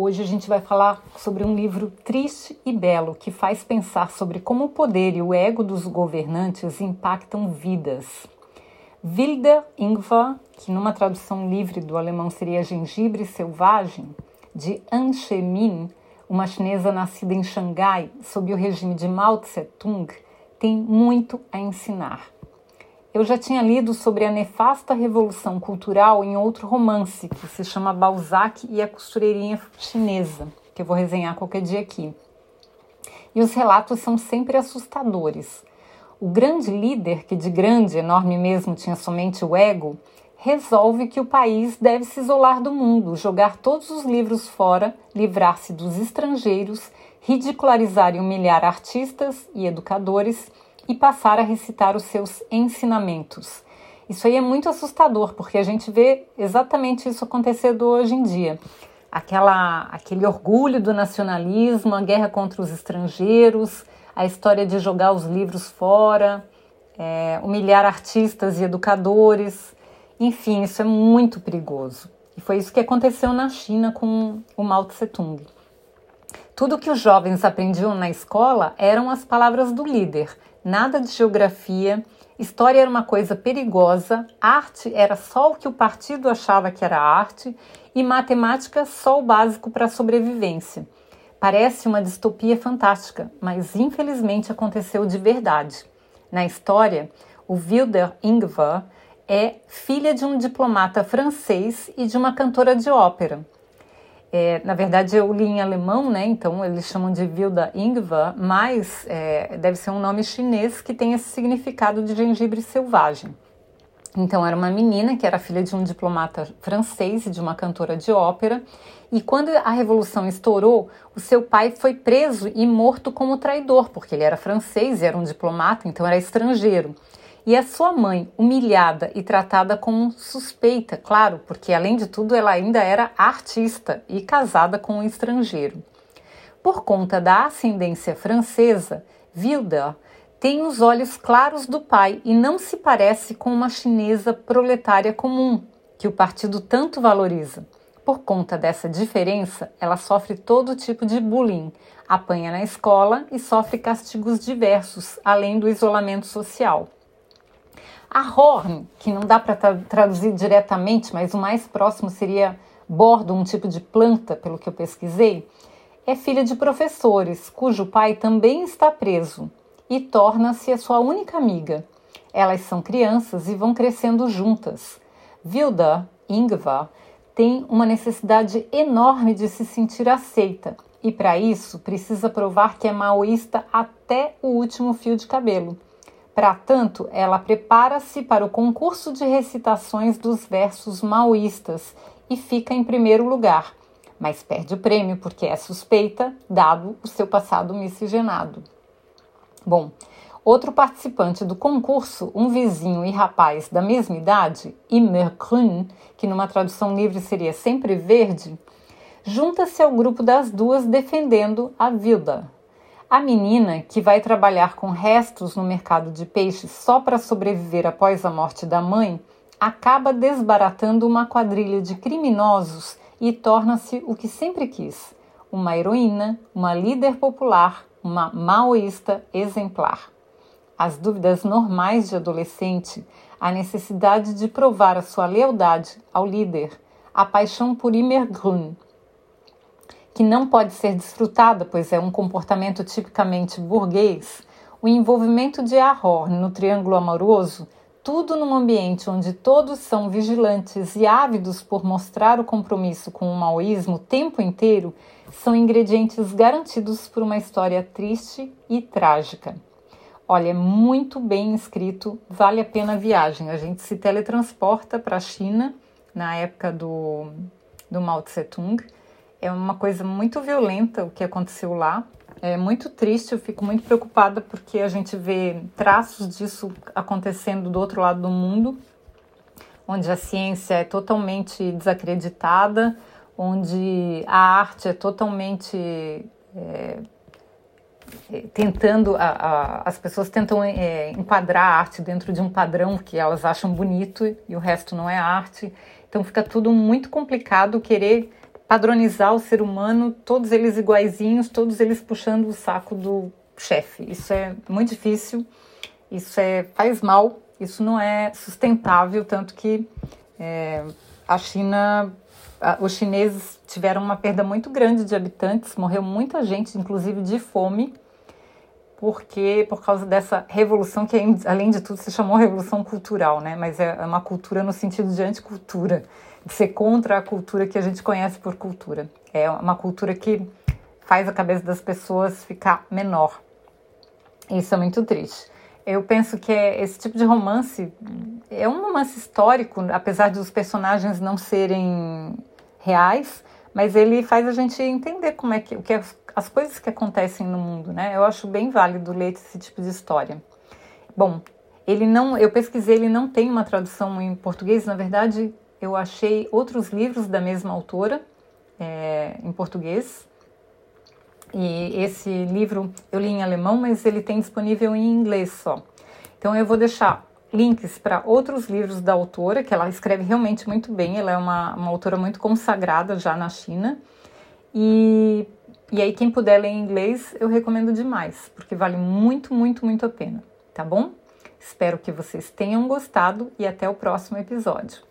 Hoje a gente vai falar sobre um livro triste e belo que faz pensar sobre como o poder e o ego dos governantes impactam vidas. Wilder Ingvar, que numa tradução livre do alemão seria Gengibre Selvagem, de An Min, uma chinesa nascida em Xangai sob o regime de Mao Tse-tung, tem muito a ensinar. Eu já tinha lido sobre a nefasta revolução cultural em outro romance que se chama Balzac e a costureirinha chinesa, que eu vou resenhar qualquer dia aqui. E os relatos são sempre assustadores. O grande líder, que de grande, enorme mesmo, tinha somente o ego, resolve que o país deve se isolar do mundo, jogar todos os livros fora, livrar-se dos estrangeiros, ridicularizar e humilhar artistas e educadores e passar a recitar os seus ensinamentos. Isso aí é muito assustador, porque a gente vê exatamente isso acontecendo hoje em dia. Aquela, aquele orgulho do nacionalismo, a guerra contra os estrangeiros, a história de jogar os livros fora, é, humilhar artistas e educadores. Enfim, isso é muito perigoso. E foi isso que aconteceu na China com o Mao Tse Tung. Tudo que os jovens aprendiam na escola eram as palavras do líder, nada de geografia, história era uma coisa perigosa, arte era só o que o partido achava que era arte e matemática só o básico para a sobrevivência. Parece uma distopia fantástica, mas infelizmente aconteceu de verdade. Na história, o Wilder Ingvar é filha de um diplomata francês e de uma cantora de ópera. É, na verdade, eu li em alemão, né? Então eles chamam de Wilda Ingvar, mas é, deve ser um nome chinês que tem esse significado de gengibre selvagem. Então era uma menina que era filha de um diplomata francês e de uma cantora de ópera. E quando a revolução estourou, o seu pai foi preso e morto como traidor, porque ele era francês e era um diplomata, então era estrangeiro e a sua mãe humilhada e tratada como suspeita, claro, porque além de tudo ela ainda era artista e casada com um estrangeiro. Por conta da ascendência francesa, Wilder tem os olhos claros do pai e não se parece com uma chinesa proletária comum, que o partido tanto valoriza. Por conta dessa diferença, ela sofre todo tipo de bullying, apanha na escola e sofre castigos diversos, além do isolamento social. A Horn, que não dá para traduzir diretamente, mas o mais próximo seria bordo, um tipo de planta, pelo que eu pesquisei, é filha de professores, cujo pai também está preso e torna-se a sua única amiga. Elas são crianças e vão crescendo juntas. Vilda, Ingvar, tem uma necessidade enorme de se sentir aceita e, para isso, precisa provar que é maoísta até o último fio de cabelo. Para tanto, ela prepara-se para o concurso de recitações dos versos maoístas e fica em primeiro lugar, mas perde o prêmio porque é suspeita, dado o seu passado miscigenado. Bom, outro participante do concurso, um vizinho e rapaz da mesma idade, Immer Grün, que numa tradução livre seria sempre verde, junta-se ao grupo das duas defendendo a vida, a menina, que vai trabalhar com restos no mercado de peixes só para sobreviver após a morte da mãe, acaba desbaratando uma quadrilha de criminosos e torna-se o que sempre quis: uma heroína, uma líder popular, uma maoísta exemplar. As dúvidas normais de adolescente, a necessidade de provar a sua lealdade ao líder, a paixão por Immergrün, que não pode ser desfrutada, pois é um comportamento tipicamente burguês, o envolvimento de Ahorn no triângulo amoroso, tudo num ambiente onde todos são vigilantes e ávidos por mostrar o compromisso com o maoísmo o tempo inteiro, são ingredientes garantidos por uma história triste e trágica. Olha, é muito bem escrito, vale a pena a viagem. A gente se teletransporta para a China na época do, do Mao Tse Tung é uma coisa muito violenta o que aconteceu lá. É muito triste, eu fico muito preocupada porque a gente vê traços disso acontecendo do outro lado do mundo, onde a ciência é totalmente desacreditada, onde a arte é totalmente é, é tentando a, a, as pessoas tentam é, enquadrar a arte dentro de um padrão que elas acham bonito e o resto não é arte. Então fica tudo muito complicado querer padronizar o ser humano, todos eles iguaizinhos, todos eles puxando o saco do chefe. Isso é muito difícil, isso é, faz mal, isso não é sustentável, tanto que é, a China, a, os chineses tiveram uma perda muito grande de habitantes, morreu muita gente, inclusive de fome, porque por causa dessa revolução que além de tudo se chamou revolução cultural, né? Mas é uma cultura no sentido de anticultura ser contra a cultura que a gente conhece por cultura. É uma cultura que faz a cabeça das pessoas ficar menor. Isso é muito triste. Eu penso que é esse tipo de romance é um romance histórico, apesar dos personagens não serem reais, mas ele faz a gente entender como é que, o que é, as coisas que acontecem no mundo, né? Eu acho bem válido ler esse tipo de história. Bom, ele não, eu pesquisei, ele não tem uma tradução em português, na verdade, eu achei outros livros da mesma autora é, em português. E esse livro eu li em alemão, mas ele tem disponível em inglês só. Então eu vou deixar links para outros livros da autora, que ela escreve realmente muito bem. Ela é uma, uma autora muito consagrada já na China. E, e aí, quem puder ler em inglês, eu recomendo demais, porque vale muito, muito, muito a pena, tá bom? Espero que vocês tenham gostado e até o próximo episódio.